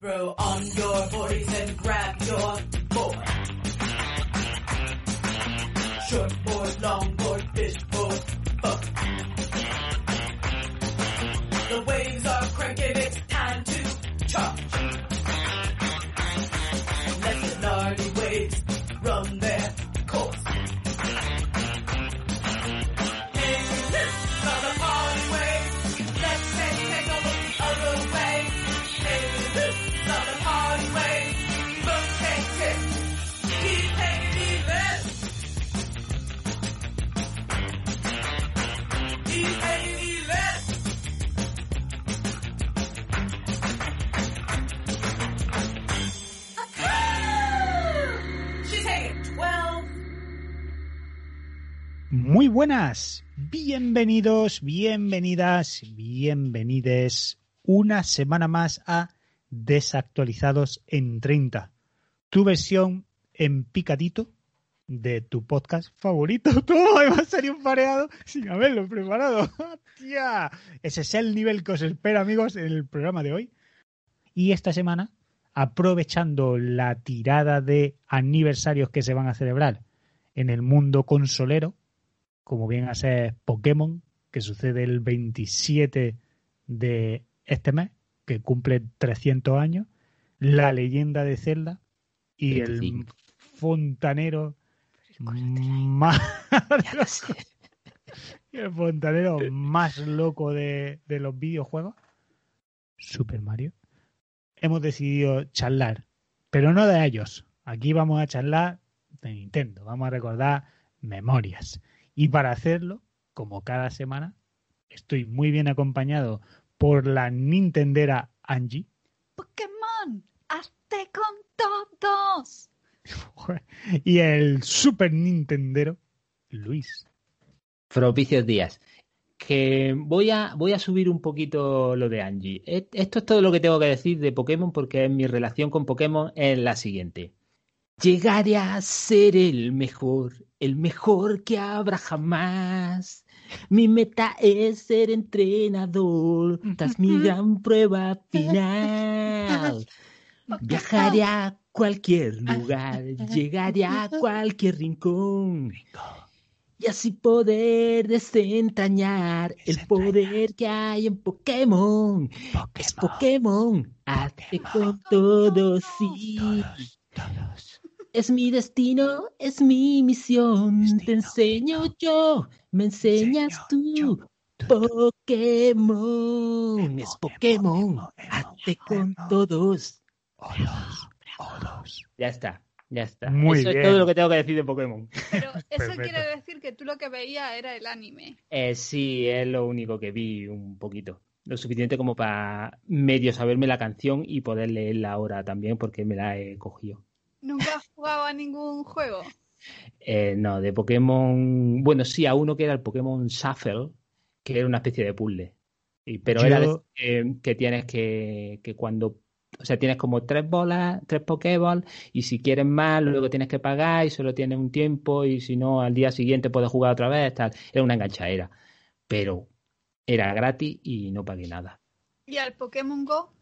Throw on your 40s and grab your board. Short board, long board, fish board, fuck. Buenas, bienvenidos, bienvenidas, bienvenides una semana más a Desactualizados en 30, tu versión en picadito de tu podcast favorito. Todo va a salir un pareado sin haberlo preparado. ¡Tía! Ese es el nivel que os espera, amigos, en el programa de hoy. Y esta semana, aprovechando la tirada de aniversarios que se van a celebrar en el mundo consolero, como bien a ser Pokémon, que sucede el 27 de este mes, que cumple 300 años, La leyenda de Zelda y el 25. fontanero más el fontanero más loco de, de los videojuegos, Super Mario. Hemos decidido charlar, pero no de ellos. Aquí vamos a charlar de Nintendo, vamos a recordar memorias. Y para hacerlo, como cada semana, estoy muy bien acompañado por la Nintendera Angie Pokémon, hazte con todos. y el Super Nintendero Luis. Propicios días. Que voy a, voy a subir un poquito lo de Angie. E- Esto es todo lo que tengo que decir de Pokémon porque mi relación con Pokémon es la siguiente. Llegaré a ser el mejor, el mejor que habrá jamás. Mi meta es ser entrenador tras mi gran prueba final. Viajaré a cualquier lugar, llegaré a cualquier rincón. Y así poder desentrañar el poder que hay en Pokémon. Es Pokémon, hazte con todos, sí. Es mi destino, es mi misión. Te enseño yo, me enseñas tú. Pokémon, es Pokémon, hazte con todos. Ya está, ya está. Muy Eso bien. es todo lo que tengo que decir de Pokémon. Pero eso Perfecto. quiere decir que tú lo que veías era el anime. Eh, sí, es lo único que vi un poquito. Lo suficiente como para medio saberme la canción y poder leerla ahora también porque me la he cogido. ¿Nunca has jugado a ningún juego? Eh, no, de Pokémon. Bueno, sí, a uno que era el Pokémon Shuffle, que era una especie de puzzle. Y- pero era de eh, que tienes que, que cuando. O sea, tienes como tres bolas, tres Pokéballs, y si quieres más, luego tienes que pagar y solo tienes un tiempo, y si no, al día siguiente puedes jugar otra vez. Tal. Era una enganchadera. Pero era gratis y no pagué nada. ¿Y al Pokémon Go?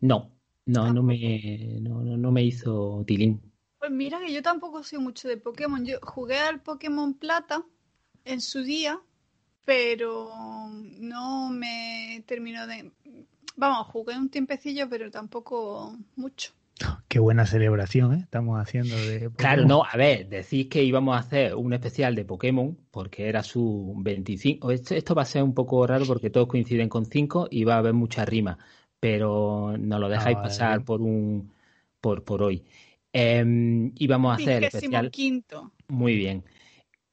No, no, no me, no, no, no me hizo tilín. Pues mira que yo tampoco soy mucho de Pokémon. Yo jugué al Pokémon Plata en su día, pero no me terminó de... Vamos, jugué un tiempecillo, pero tampoco mucho. Qué buena celebración, ¿eh? Estamos haciendo de Claro, Pokémon. no, a ver, decís que íbamos a hacer un especial de Pokémon porque era su 25. Esto, esto va a ser un poco raro porque todos coinciden con 5 y va a haber mucha rima, pero no lo dejáis Ah, pasar por un por, por hoy. Em, y vamos a hacer el especial. quinto. Muy bien.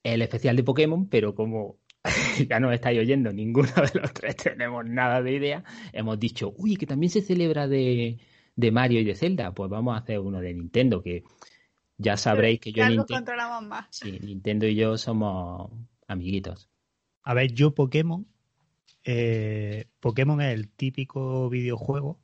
El especial de Pokémon, pero como ya no estáis oyendo, ninguno de los tres tenemos nada de idea, hemos dicho, uy, que también se celebra de, de Mario y de Zelda, pues vamos a hacer uno de Nintendo, que ya sabréis que yo Ya nos Nintendo, controlamos más. sí, Nintendo y yo somos amiguitos. A ver, yo Pokémon, eh, Pokémon es el típico videojuego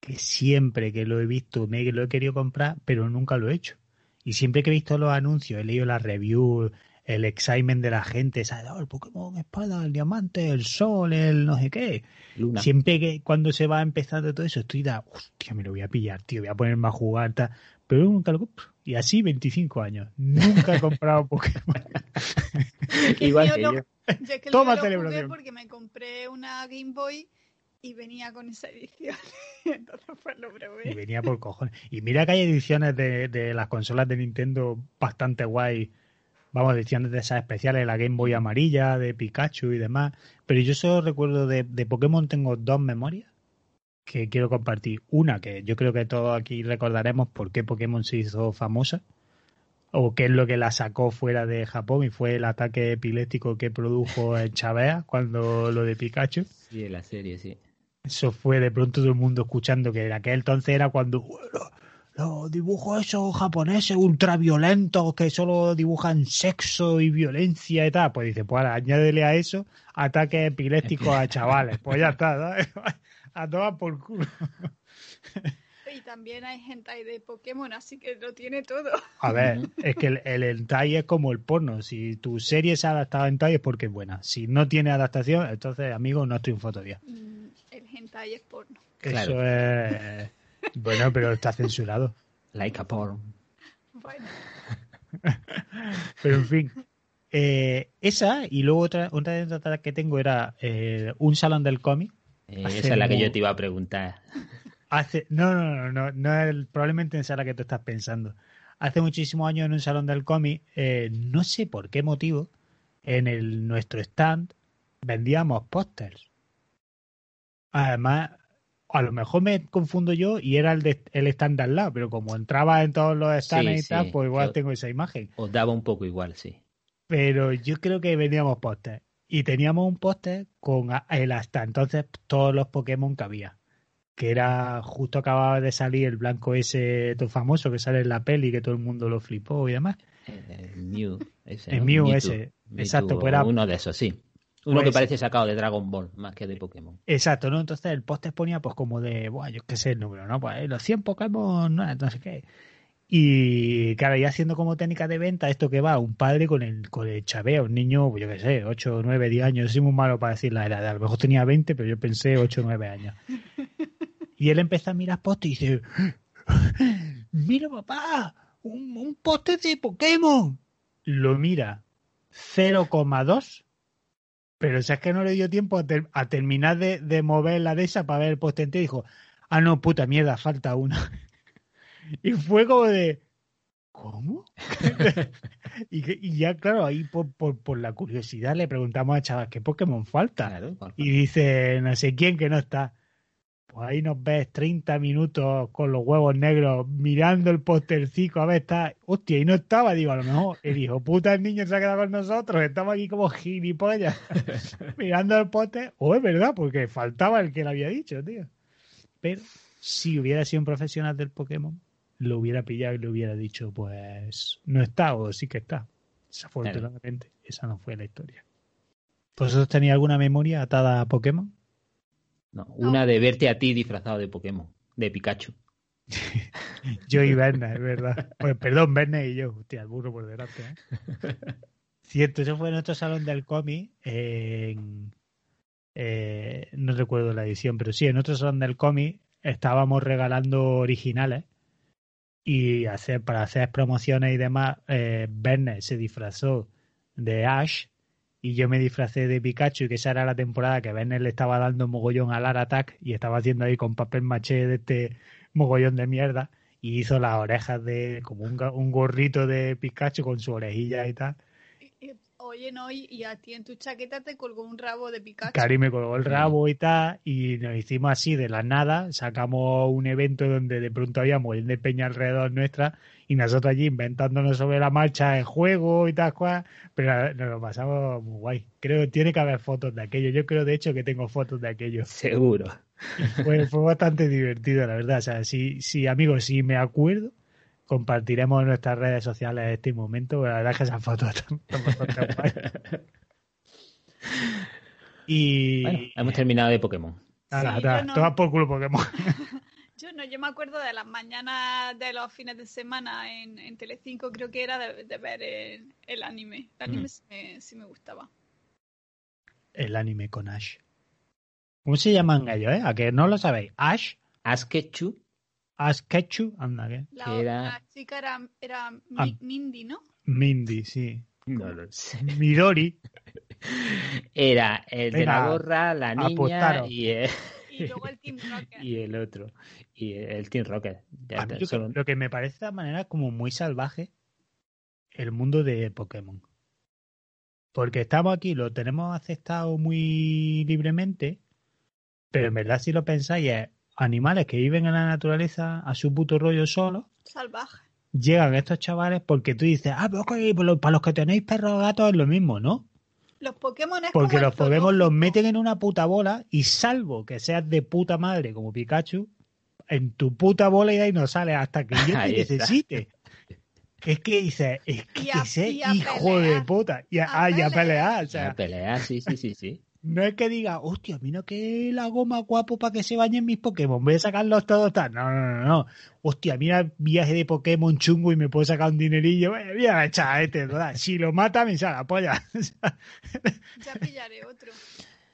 que siempre que lo he visto me lo he querido comprar, pero nunca lo he hecho. Y siempre que he visto los anuncios, he leído las reviews, el excitement de la gente, ¿sabes? Oh, el Pokémon espada, el diamante, el sol, el no sé qué. Luna. Siempre que cuando se va empezando todo eso, estoy da, hostia, me lo voy a pillar, tío, voy a ponerme a jugar, tal. pero nunca lo compro. Y así 25 años. Nunca he comprado Pokémon. Igual yo que yo. Yo es que Toma lo celebración. porque me compré una Game Boy y venía con esa edición. Entonces pues lo Y venía por cojones. Y mira que hay ediciones de, de las consolas de Nintendo bastante guay. Vamos, ediciones de esas especiales, la Game Boy amarilla, de Pikachu y demás. Pero yo solo recuerdo de, de Pokémon, tengo dos memorias que quiero compartir. Una que yo creo que todos aquí recordaremos por qué Pokémon se hizo famosa. O qué es lo que la sacó fuera de Japón y fue el ataque epiléptico que produjo en Chavea cuando lo de Pikachu. Sí, en la serie, sí. Eso fue de pronto todo el mundo escuchando que en aquel entonces era cuando "Bueno, los dibujos esos japoneses ultraviolentos que solo dibujan sexo y violencia y tal. Pues dice, pues ahora añádele a eso ataques epilépticos a chavales. Pues ya está, ¿sabes? A todas por culo. Y también hay hentai de Pokémon, así que lo tiene todo. A ver, es que el, el hentai es como el porno. Si tu serie se ha adaptado a hentai es porque es buena. Si no tiene adaptación, entonces, amigo, no triunfo todavía. Mm, El hentai es porno. Eso Claro. es... Bueno, pero está censurado. Like a porn. Bueno, Pero en fin. Eh, esa y luego otra, otra que tengo era eh, un salón del cómic. Eh, esa es la que yo te iba a preguntar. Hace, no, no, no, no, no es probablemente esa la que tú estás pensando. Hace muchísimos años en un salón del cómic, eh, no sé por qué motivo, en el, nuestro stand vendíamos pósters. Además, a lo mejor me confundo yo y era el, de, el stand de al lado, pero como entraba en todos los stands Sí, y tal, pues igual Yo- tengo esa imagen. Os daba un poco igual, sí. pero yo creo que vendíamos póster. Y teníamos un póster con el hasta entonces todos los Pokémon que había. Que era justo acababa de salir el blanco ese todo famoso que sale en la peli que todo el mundo lo flipó y demás. Eh, El Mew, ese, El ¿no? Mew Mewtwo. ese, Mewtwo, exacto, pues era- uno de esos, sí. Uno Pues- que parece sacado de Dragon Ball, más que de Pokémon. Exacto, ¿no? Entonces el póster ponía pues como de, buah, yo qué sé el número, ¿no? Pues eh, los 100 Pokémon, no, no sé qué. Y claro, y haciendo como técnica de venta esto que va, un padre con el, con el chaveo, un niño, pues yo qué sé, 8, 9, 10 años, soy muy malo para decir la edad, a lo mejor tenía 20, pero yo pensé 8, 9 años. Y él empieza a mirar póster y dice, mira papá, un, un póster de Pokémon. Lo mira, 0,2 pero es que no le dio tiempo a, ter- a terminar de, de mover la de esa para ver el poste entero dijo, ah, no, puta mierda, falta una. y fue como de, ¿cómo? y, ya, claro, ahí por, por, por la curiosidad le preguntamos al chaval, ¿qué Pokémon falta? Claro, Y dice, no sé quién que no está. Pues ahí nos ves 30 minutos con los huevos negros mirando el postercico a ver, está, hostia, y no estaba, digo, a lo mejor el hijo puta el niño se ha quedado con nosotros, estamos aquí como gilipollas mirando el póster, o es verdad, porque faltaba el que le había dicho, tío. Pero si hubiera sido un profesional del Pokémon, lo hubiera pillado y le hubiera dicho, pues no está o sí que está. Desafortunadamente, esa no fue la historia. ¿Vosotros tenéis alguna memoria atada a Pokémon? No, una de verte a ti disfrazado de Pokémon, de Pikachu. Yo y Verne, es verdad. Pues, perdón, Verne y yo. Hostia, el burro por delante. ¿eh? Cierto, eso fue en nuestro salón del cómic. en- eh, no recuerdo la edición, pero sí, en otro salón del cómic estábamos regalando originales. Y hacer, para hacer promociones y demás, eh, Verne se disfrazó de Ash y yo me disfracé de Pikachu, que esa era la temporada que Verne le estaba dando mogollón al Attack y estaba haciendo ahí con papel maché de este mogollón de mierda y hizo las orejas de como un, un gorrito de Pikachu con su orejilla y tal. Oye, no, y, y a ti en tu chaqueta te colgó un rabo de Pikachu. Cari me colgó el rabo y tal, y nos hicimos así de la nada, sacamos un evento donde de pronto había un de peña alrededor nuestra, y nosotros allí inventándonos sobre la marcha el juego y tal cual, pero nos lo pasamos muy guay. Creo que tiene que haber fotos de aquello, yo creo de hecho que tengo fotos de aquello. Seguro. Fue, fue bastante divertido, la verdad. O sea, si, si amigos, si me acuerdo, compartiremos en nuestras redes sociales este momento. La verdad es que esas fotos están, bastante guay. Y Bueno, hemos terminado de Pokémon. nada, Sí, nada, yo no. toma por culo Pokémon. Yo no, yo me acuerdo de las mañanas de los fines de semana en, en Telecinco, creo que era de, de ver el, el anime. El anime Mm. sí, me, sí me gustaba. El anime con Ash. ¿Cómo se llaman ellos, eh? ¿A que no lo sabéis? Ash, Askechu, Ash Ketchu, anda, ¿qué? La, era- la chica era, era Mi- Ah. Mindy, ¿no? Mindy, sí. no lo sé. Midori, Era el de la gorra, la niña y el, Y luego el Team Rocket. y el otro. Y el Team Rocket. Ya A mí está, lo, que, lo que me parece de manera como muy salvaje el mundo de Pokémon. Porque estamos aquí, lo tenemos aceptado muy libremente, pero en verdad si lo pensáis es animales que viven en la naturaleza a su puto rollo solos, Salvaje. llegan estos chavales porque tú dices, ah, pero ok, pues lo- para los que tenéis perros o gatos es lo mismo, ¿no? Los Pokémon es Porque como los Pokémon los meten en una puta bola y salvo que seas de puta madre como Pikachu, en tu puta bola y de ahí no sales hasta que yo te Ahí está. necesite. Es que dices, es que, a- a hijo de pelear. puta. Y a, A ah, y a pelear. pelear. O sí, sí, sí, sí. No es que diga, hostia, mira que la goma guapo para que se bañen mis Pokémon. Voy a sacarlos todos tal. No, no, no, no. Hostia, mira viaje de Pokémon chungo y me puedo sacar un dinerillo. Eh, Voy a echar a este, ¿verdad? Si lo mata, me sale la polla. Ya pillaré otro.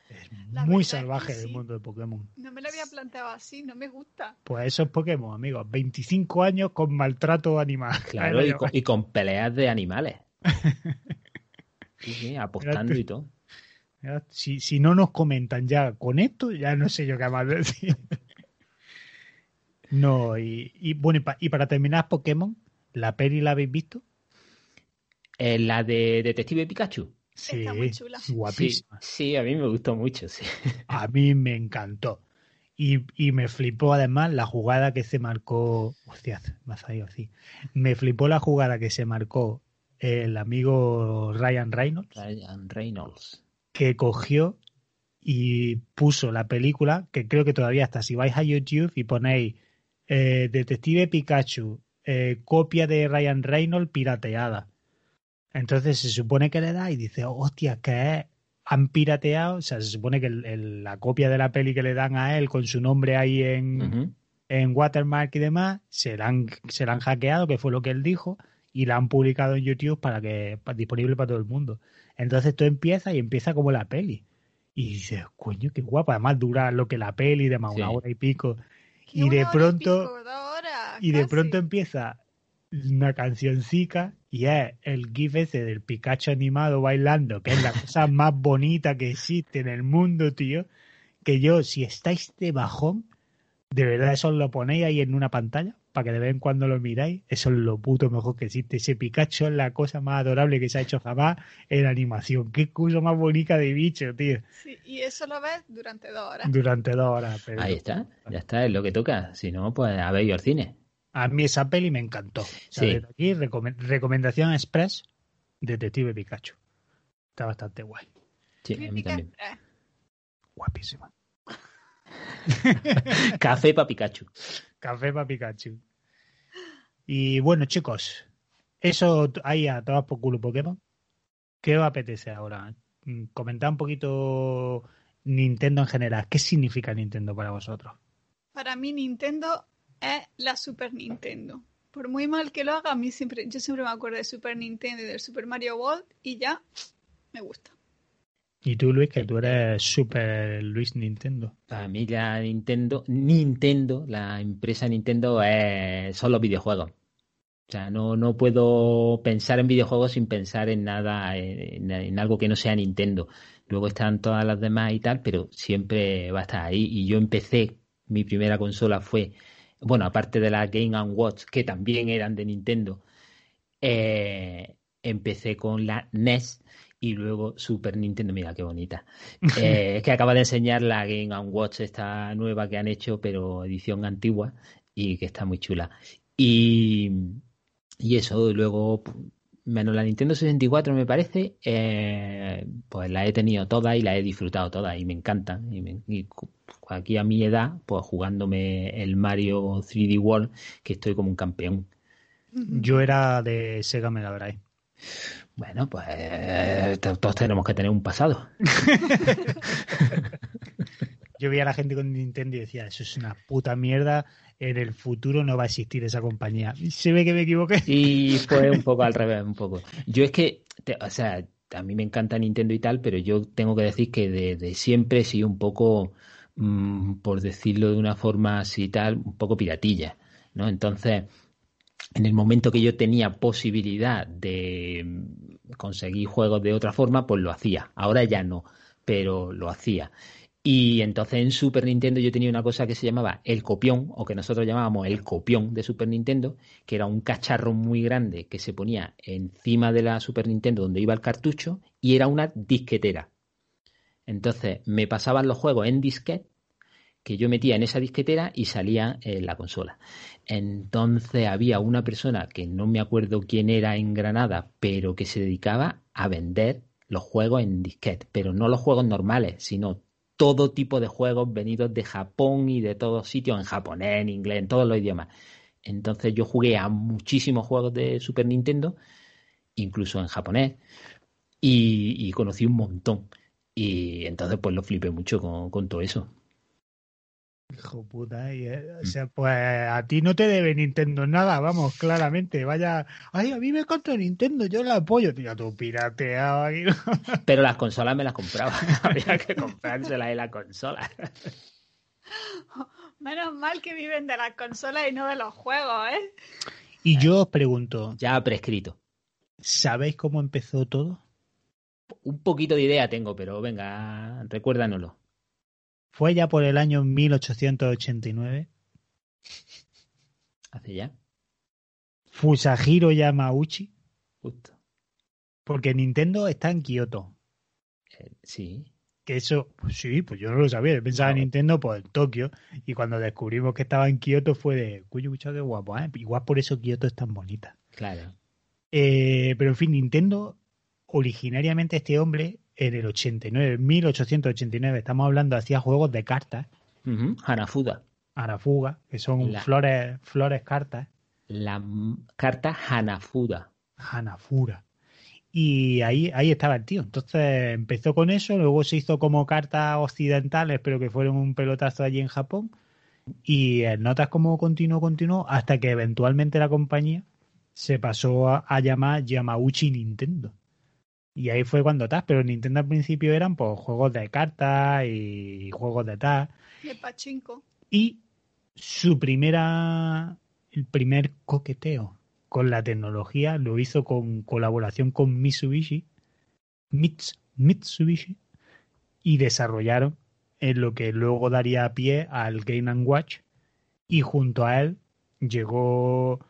es La muy es que salvaje el sí. mundo de Pokémon. No me lo había planteado así, no me gusta. Pues eso es Pokémon, amigos. 25 años con maltrato animal. Claro, y con, y con peleas de animales. Sí, sí, apostando y todo. Si, si no nos comentan ya con esto, ya no sé yo qué más decir. No, y, y bueno, y, pa- y para terminar, Pokémon, ¿la peli la habéis visto? Eh, la de Detective Pikachu. Sí, Está muy chula. guapísima. Sí, sí, a mí me gustó mucho, sí. A mí me encantó. Y, y me flipó además la jugada que se marcó. Hostia, me ha salido así. Me flipó la jugada que se marcó el amigo Ryan Reynolds. Ryan Reynolds. Que cogió y puso la película, que creo que todavía está, si vais a YouTube y ponéis eh, Detective Pikachu, eh, copia de Ryan Reynolds pirateada. Entonces se supone que le da y dice, hostia, que es? han pirateado, o sea, se supone que el- el- la copia de la peli que le dan a él con su nombre ahí en, en Watermark y demás, se la, han, se la han hackeado, que fue lo que él dijo, y la han publicado en YouTube para que pa- disponible para todo el mundo. Entonces tú empiezas y empieza como la peli. Y dices, coño, qué guapa. Además dura lo que la peli, y demás, una hora y pico. Y de pronto- pico, horas, Y de pronto empieza una cancioncica y es el gif ese del Pikachu animado bailando, que es la cosa más bonita que existe en el mundo, tío. Que yo, si estáis de bajón, de verdad eso os lo ponéis ahí en una pantalla para que de vez en cuando lo miráis. Eso es lo puto mejor que existe. Ese Pikachu es la cosa más adorable que se ha hecho jamás en animación. Qué cosa más bonita de bicho, tío. Sí, y eso lo ves durante dos horas. Durante dos horas. pero- Ahí está, ya está, es lo que toca. Si no, pues a ver ido al cine. A mí esa peli me encantó. Sí. aquí, recome- recomendación express, Detective Pikachu. Está bastante guay. Sí, a mí también. Guapísima. Café para Pikachu. Café para Pikachu. Y bueno, chicos, eso ahí a todas por culo Pokémon. ¿Qué os apetece ahora? Mm, Comentad un poquito Nintendo en general. ¿Qué significa Nintendo para vosotros? Para mí Nintendo es la Super Nintendo. Por muy mal que lo haga, a mí siempre, yo siempre me acuerdo de Super Nintendo y del Super Mario World y ya me gusta. Y tú, Luis, que tú eres super Luis Nintendo. Para mí la Nintendo, Nintendo, la empresa Nintendo es, son los videojuegos. O sea, no, no puedo pensar en videojuegos sin pensar en nada, en, algo que no sea Nintendo. Luego están todas las demás y tal, pero siempre va a estar ahí. Y yo empecé, mi primera consola fue, bueno, aparte de la Game Watch, que también eran de Nintendo, eh, empecé con la NES y luego Super Nintendo, mira qué bonita. Eh, es que acaba de enseñar la Game Watch esta nueva que han hecho, pero edición antigua y que está muy chula. Y, y eso, luego, menos la Nintendo 64 me parece, eh, pues la he tenido toda y la he disfrutado toda y me encantan. Y, me- y aquí a mi edad, pues jugándome el Mario 3D World, que estoy como un campeón. Yo era de Sega Mega Drive. Bueno, pues eh, to- todos tenemos que tener un pasado. Yo veía a la gente con Nintendo y decía, eso es una puta mierda, en el futuro no va a existir esa compañía. Se ve que me equivoqué. Y fue un poco al revés, un poco. Yo es que, te- o sea, a mí me encanta Nintendo y tal, pero yo tengo que decir que de, de siempre he sido un poco, mm, por decirlo de una forma así y tal, un poco piratilla, ¿no? Entonces, en el momento que yo tenía posibilidad de mm, conseguir juegos de otra forma, pues lo hacía. Ahora ya no, pero lo hacía. Y entonces en Super Nintendo yo tenía una cosa que se llamaba el copión, o que nosotros llamábamos el copión de Super Nintendo, que era un cacharro muy grande que se ponía encima de la Super Nintendo donde iba el cartucho y era una disquetera. Entonces me pasaban los juegos en disquete que yo metía en esa disquetera y salía en la consola. Entonces había una persona que no me acuerdo quién era en Granada, pero que se dedicaba a vender los juegos en disquete, pero no los juegos normales, sino todo tipo de juegos venidos de Japón y de todos sitios, en japonés, en inglés, en todos los idiomas. Entonces yo jugué a muchísimos juegos de Super Nintendo, incluso en japonés, y, y conocí un montón. Y entonces pues lo flipé mucho con, con todo eso. Hijo puta, y, eh, o sea, pues a ti no te debe Nintendo nada, vamos, claramente. Vaya, ay, a mí me encanta Nintendo, yo la apoyo. Tío, tú pirateado aquí. Pero las consolas me las compraba. Había que comprárselas en la consola. Menos mal que viven de las consolas y no de los juegos, ¿eh? Y yo os pregunto, Ya prescrito. ¿sabéis cómo empezó todo? Un poquito de idea tengo, pero venga, recuérdanoslo. Fue ya por el año 1889. Hace ya. Fusajiro Yamauchi, Justo. porque Nintendo está en Kioto. Eh, sí. Que eso, pues sí, pues yo no lo sabía. Yo pensaba en. Nintendo pues en Tokio. Y cuando descubrimos que estaba en Kioto fue de, cuyo cucho, qué guapo, ¿eh? Igual por eso Kioto es tan bonita. Claro. Eh, pero en fin, Nintendo, originariamente este hombre, en el 89, 1889, estamos hablando, hacía juegos de cartas, Ujú, Hanafuda. Arafuga, que son La- flores, flores cartas, La carta Hanafuda. Hanafura. Y ahí, ahí estaba el tío. Entonces empezó con eso, luego se hizo como cartas occidentales, pero que fueron un pelotazo allí en Japón. Y notas como continuó, continuó, hasta que eventualmente la compañía se pasó a, a llamar Yamauchi Nintendo. Y ahí fue cuando tal, pero Nintendo al principio eran pues juegos de cartas y juegos de tal. De pachinko. Y su primera, el primer coqueteo con la tecnología lo hizo con colaboración con Mitsubishi, Mits- Mitsubishi, y desarrollaron en lo que luego daría pie al Game Watch. Y junto a él llegó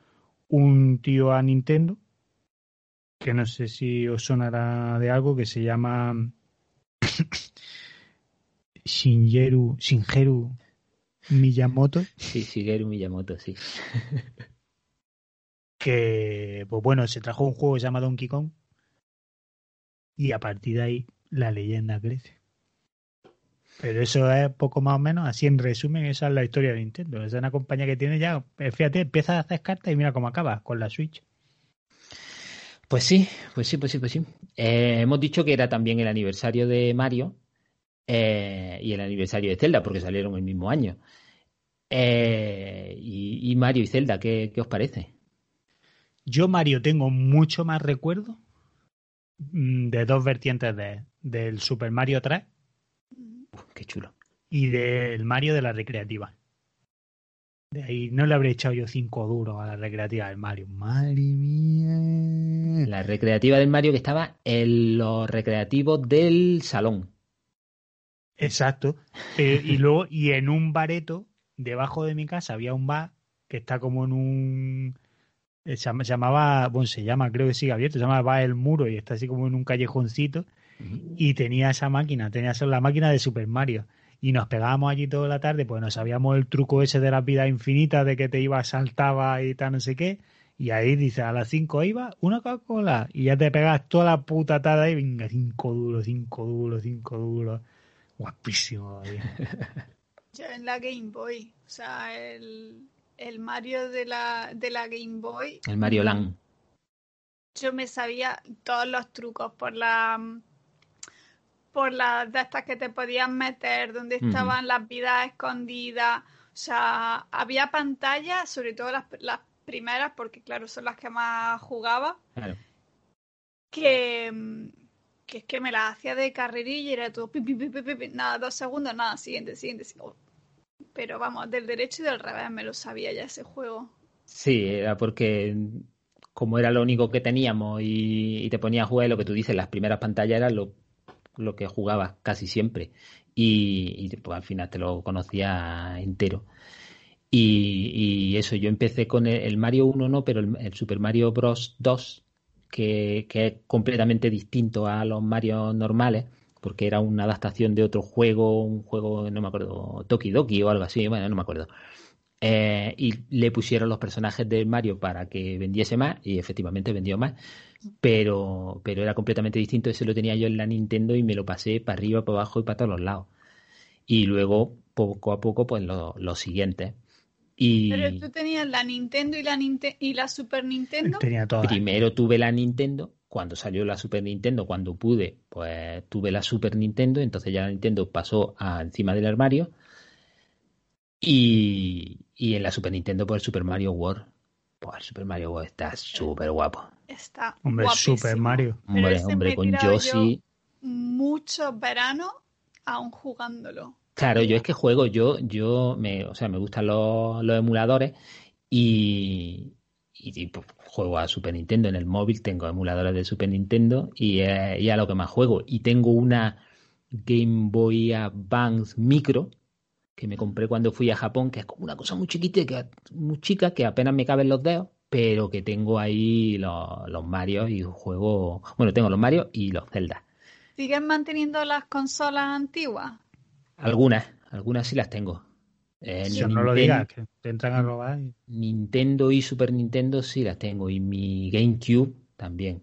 un tío a Nintendo, que no sé si os sonará de algo, que se llama Shingeru, Shingeru Miyamoto, Sí, Shigeru Miyamoto, sí. que, pues bueno, se trajo un juego que se llama Donkey Kong y a partir de ahí la leyenda crece. Pero eso es poco más o menos, así en resumen, esa es la historia de Nintendo. Es una compañía que tiene ya, fíjate, empieza a hacer cartas y mira cómo acaba con la Switch. Pues sí, pues sí, pues sí, pues sí. Eh, hemos dicho que era también el aniversario de Mario eh, y el aniversario de Zelda, porque salieron el mismo año. Eh, y, y Mario y Zelda, ¿qué, qué os parece? Yo, Mario, tengo mucho más recuerdo mm, de dos vertientes de, del Super Mario 3 Uf, qué chulo. y del Mario de la recreativa. De ahí no le habré echado yo cinco duros a la recreativa del Mario. Madre mía. La recreativa del Mario que estaba en los recreativos del salón. Exacto. Eh, y luego, y en un bareto, debajo de mi casa había un bar que está como en un Eh, Se llama- se llamaba, bueno, se llama, creo que sigue abierto, se llama Va el Muro y está así como en un callejoncito. Y tenía esa máquina, tenía esa- la máquina de Super Mario. Y nos pegábamos allí toda la tarde, pues nos sabíamos el truco ese de las vidas infinitas, de que te iba, saltaba y tal, no sé qué. Y ahí dice, a las 5 iba, una Coca-Cola. Y ya te pegas toda la puta tarde y venga, 5 duros, 5 duros, 5 duros. Guapísimo. Yo en la Game Boy, o sea, el, el Mario de la, de la Game Boy, El Mario Land. yo me sabía todos los trucos por la por las de estas que te podías meter, donde estaban las vidas escondidas. O sea, había pantallas, sobre todo las, las primeras, porque claro, son las que más jugaba, Claro. que, que es que me las hacía de carrerilla y era todo pi, pi, pi, nada, dos segundos, nada, siguiente, siguiente. siguiente. Pero vamos, del derecho y del revés me lo sabía ya ese juego. Sí, era porque como era lo único que teníamos y, y te ponía a jugar, lo que tú dices, las primeras pantallas eran lo, lo que jugabas casi siempre. Y, pues, al final te lo conocía entero. Y, eso, yo empecé con el, Mario 1, no, pero el, el Super Mario Bros. 2, que, que es completamente distinto a los Mario normales, porque era una adaptación de otro juego, un juego, no me acuerdo, Toki Doki o algo así, bueno, no me acuerdo. Eh, y le pusieron los personajes de Mario para que vendiese más y efectivamente vendió más. Pero, pero era completamente distinto. Ese lo tenía yo en la Nintendo y me lo pasé para arriba, para abajo y para todos los lados. Y luego poco a poco pues lo- los siguientes y Pero tú tenías la Nintendo y la, Ninte- y la Super Nintendo. Tenía todas. primero tuve la Nintendo. Cuando salió la Super Nintendo cuando pude pues tuve la Super Nintendo. Entonces ya la Nintendo pasó a encima del armario y, y en la Super Nintendo pues el Super Mario World pues el Super Mario World está súper guapo Está Hombre, guapísimo. Super Mario. Pero hombre ese me hombre he con Yoshi Muchos veranos aún jugándolo. Claro, yo es que juego, yo, yo me, o sea, me gustan los, los emuladores y, y, y, pues, juego a Super Nintendo. En el móvil tengo emuladores de Super Nintendo y es y a lo que más juego. Y tengo una Game Boy Advance Micro que me compré cuando fui a Japón, que es como una cosa muy chiquita, que, muy chica, que apenas me caben los dedos, pero que tengo ahí los, los Mario y juego, bueno, tengo los Mario y los Zelda. ¿Siguen manteniendo las consolas antiguas? Algunas, algunas sí las tengo. Eh, Eso no lo digas, que te entran a robar. y- Nintendo y Super Nintendo sí las tengo. Y mi GameCube también.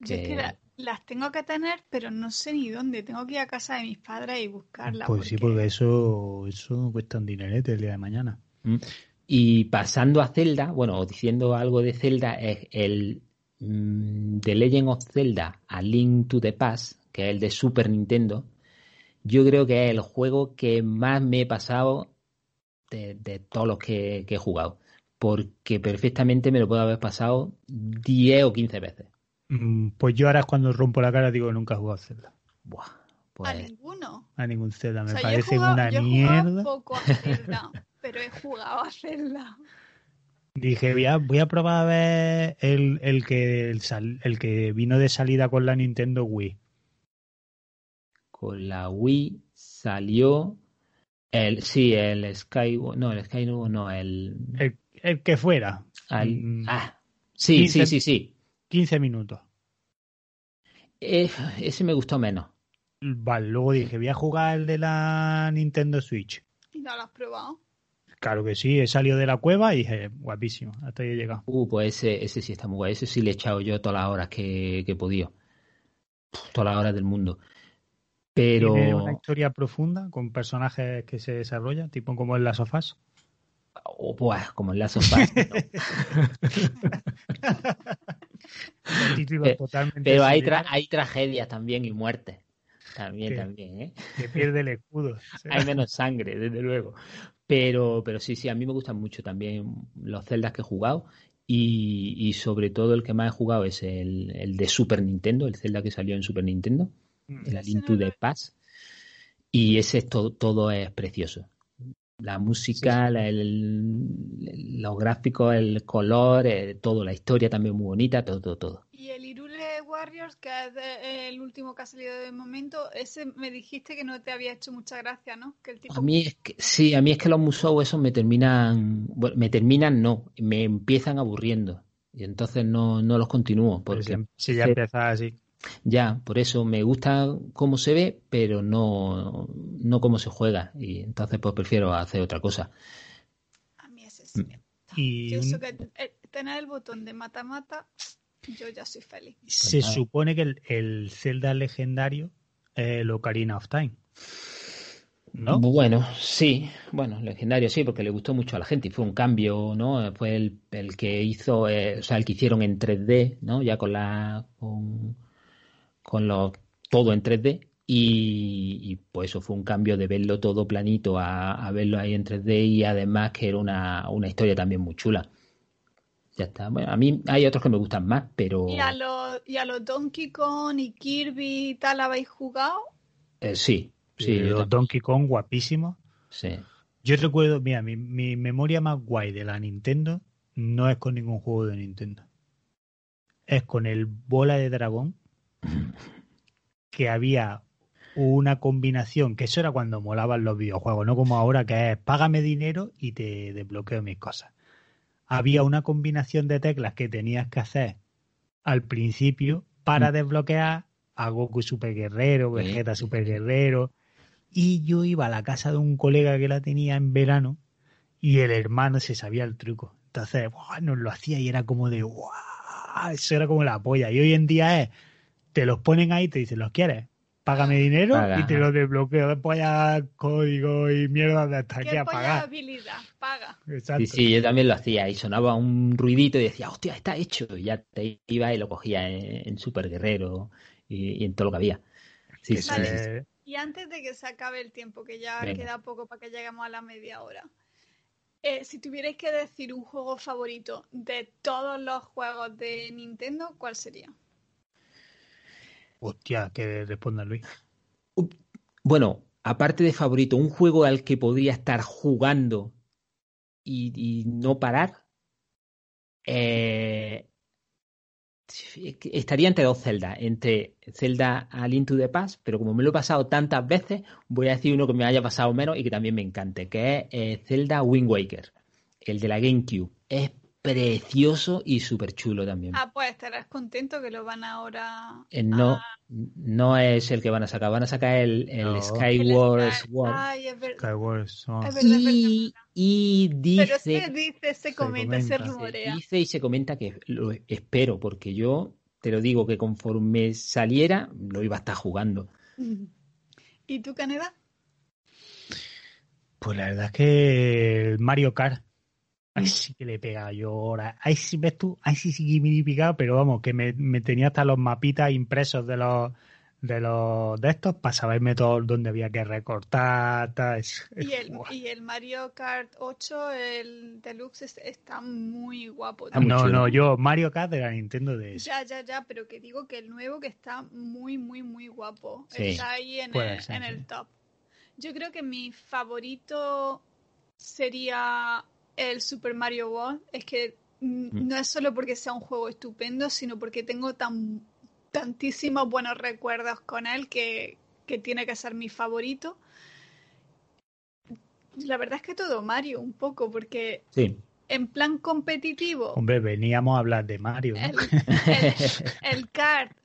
Yo es que Que- la- las tengo que tener, pero no sé ni dónde. Tengo que ir a casa de mis padres y buscarlas. Pues sí, porque eso, eso cuesta un dinerete el día de mañana. ¿Mm? Y pasando a Zelda, bueno, o diciendo algo de Zelda, es el mm, The Legend of Zelda A Link to the Past, que es el de Super Nintendo. Yo creo que es el juego que más me he pasado de, de todos los que, que he jugado. Porque perfectamente me lo puedo haber pasado 10 o 15 veces. Mm, Pues yo ahora cuando rompo la cara digo que nunca he jugado a Zelda. Buah, A pues ninguno. A ningún Zelda. Me O sea, yo he parece jugado- una yo he jugado mierda. poco a Zelda, pero he jugado a Zelda. Dije, voy a, voy a probar a ver el, el que el, sal- el que vino de salida con la Nintendo Wii. con la Wii salió el, sí, el Sky, no, el Sky no, el, El, el que fuera. al- Mm, ah, sí, sí, 15 sí, sí. 15 minutos. Eh, ese me gustó menos. Vale, luego dije, voy a jugar el de la Nintendo Switch. ¿Y no lo has probado? Claro que sí, he salido de la cueva y dije, guapísimo, hasta ahí he llegado. Uh, pues ese, ese sí está muy guay. Ese sí le he echado yo todas las horas que, que he podido. Todas las horas del mundo. Pero, Tiene una historia profunda con personajes que se desarrollan, tipo como en las sofás. oh, buah, como en Last of Us, no. Título Eh, totalmente Pero hay, tra- hay tragedias también y muertes. También, también, ¿eh? que pierde el escudo. O sea, Hay menos sangre, desde luego. Pero, pero sí, sí, a mí me gustan mucho también los Zeldas que he jugado. Y, y sobre todo el que más he jugado es el, el de Super Nintendo, el Zelda que salió en Super Nintendo, el A Ese Link no to lo the he- Past. Y ese es todo, todo es precioso. La música, la- el- los gráficos, el color, eh, todo, la historia también muy bonita, todo, todo, todo. Y el Irule Warriors, que es de- el último que ha salido de momento, ese me dijiste que no te había hecho mucha gracia, ¿no? Que el tipo A mí es que, sí, a mí es que los museos esos me terminan, bueno, me terminan no, me empiezan aburriendo. Y entonces no, no los continúo. Porque si, si ya Sí. empiezas así. Ya, por eso me gusta cómo se ve, pero no, no cómo se juega. Y entonces pues prefiero hacer otra cosa. A mí ese sí me gusta. Y Yo un- que eh, tener el botón de mata-mata, yo ya soy feliz. se nada. supone que el, el Zelda legendario es el Ocarina of Time. ¿No? Bueno, sí, bueno, legendario sí, porque le gustó mucho a la gente y fue un cambio, ¿no? Fue el, el que hizo, eh, o sea, el que hicieron en 3D, ¿no? Ya con la, con, con lo, todo en 3D y, y, pues eso fue un cambio de verlo todo planito a, a verlo ahí en 3D y además que era una, una historia también muy chula. Ya está. Bueno, a mí hay otros que me gustan más, pero ¿Y a los, y a los Donkey Kong y Kirby y tal habéis jugado? eh, sí, sí, Y yo los Donkey Kong guapísimos. sí. Yo recuerdo, mira, mi, mi memoria más guay de la Nintendo no es con ningún juego de Nintendo. Es con el Bola de Dragón, que había una combinación, que eso era cuando molaban los videojuegos, no como ahora que es págame dinero y te desbloqueo mis cosas. Había una combinación de teclas que tenías que hacer al principio para Mm. desbloquear a Goku Super Guerrero, Vegeta Super. Guerrero. Y yo iba a la casa de un colega que la tenía en verano y el hermano se sabía el truco. Entonces, ¡buah! nos lo hacía y era como de. Eso era como la polla. Y hoy en día es, te los ponen ahí y te dicen, ¿los quieres? Págame dinero Paga, y te los desbloqueo. Después ya código y mierda de hasta aquí ¿Qué a pagar. habilidad? Paga. Exacto. Sí, sí, yo también lo hacía y sonaba un ruidito y decía, hostia, está hecho. Y ya te iba y lo cogía en, en Super Guerrero y, y en todo lo que había. Sí, Que sí, Vale. sí, Y antes de que se acabe el tiempo, que ya Venga. queda poco para que lleguemos a la media hora, eh, si tuvierais que decir un juego favorito de todos los juegos de Nintendo, ¿cuál sería? Hostia, que responda Luis. Bueno, aparte de favorito, un juego al que podría estar jugando y, y no parar, eh, estaría entre dos Zelda, entre Zelda A Link to the Past, pero como me lo he pasado tantas veces, voy a decir uno que me haya pasado menos y que también me encante, que es eh, Zelda Wind Waker, el de la GameCube. Es precioso y súper chulo también. Ah, pues estarás contento que lo van ahora Eh, no, a- no es el que van a sacar, van a sacar el, el No. el Skyward Sword. Ay, es verdad. Skyward Sword. Es verdad, es verdad. Y, y Pero dice, se dice, se comenta, se comenta. se rumorea. dice y se comenta que lo espero, porque yo te lo digo que conforme saliera lo iba a estar jugando. ¿Y tú, Caneda? Pues la verdad es que Mario Kart. Ahí sí que le he pegado yo ahora. Ahí sí ves tú, ahí sí sí que me he picado, pero vamos, que me, me tenía hasta los mapitas impresos de los de los de estos para saberme todo dónde había que recortar. tal. Es- es- Y el, y el Mario Kart 8, el Deluxe, es- está muy guapo. Está muy No, no, yo Mario Kart de la Nintendo DS. Ya, ya, ya, pero que digo que el nuevo que está muy, muy, muy guapo. Sí. Está ahí en, Puede el, ser, en sí. el top. Yo creo que mi favorito sería el Super Mario World. Es que mm, no es solo porque sea un juego estupendo, sino porque tengo tan tantísimos buenos recuerdos con él que, que tiene que ser mi favorito. La verdad es que todo Mario, un poco, porque Sí. en plan competitivo, Hombre, veníamos a hablar de Mario. ¿no? el, el, el kart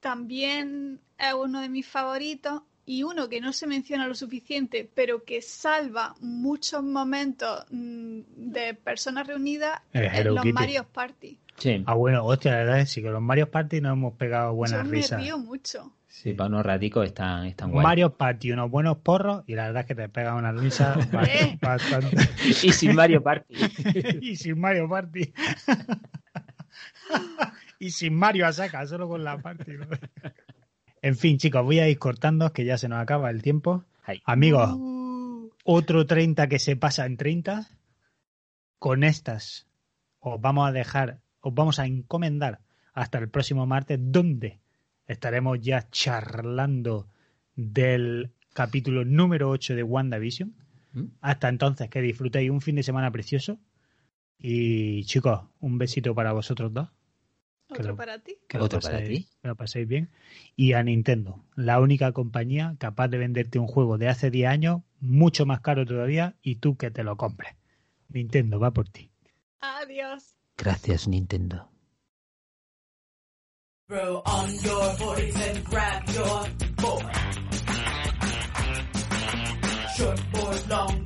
también es uno de mis favoritos y uno que no se menciona lo suficiente, pero que salva muchos momentos mm, de personas reunidas Hello los Kitty. Mario Party. Sí, Ah, bueno, hostia, la verdad es que sí, con los Mario Party nos hemos pegado buenas Yo me risas. río mucho. sí, para unos raticos están, están guay. Mario Party, unos buenos porros y la verdad es que te pega una risa Eh. bastante. Y sin Mario Party. y sin Mario Party. y sin Mario a saca, solo con la party. ¿no? En fin, chicos, voy a ir cortando, que ya se nos acaba el tiempo. Ay. Amigos, Uh, otro 30 que se pasa en 30. Con estas os vamos a dejar, os vamos a encomendar hasta el próximo martes, donde estaremos ya charlando del capítulo número 8 de WandaVision. ¿Mm? Hasta entonces, que disfrutéis un fin de semana precioso. Y chicos, un besito para vosotros dos. Que Otro lo- para ti. Que lo, Otro para paséis, ti. que lo paséis bien. Y a Nintendo, la única compañía capaz de venderte un juego de hace 10 años, mucho más caro todavía, y tú que te lo compres. Nintendo, va por ti. Adiós. Gracias, Nintendo. Throw on your boardies and grab your board. Short board, long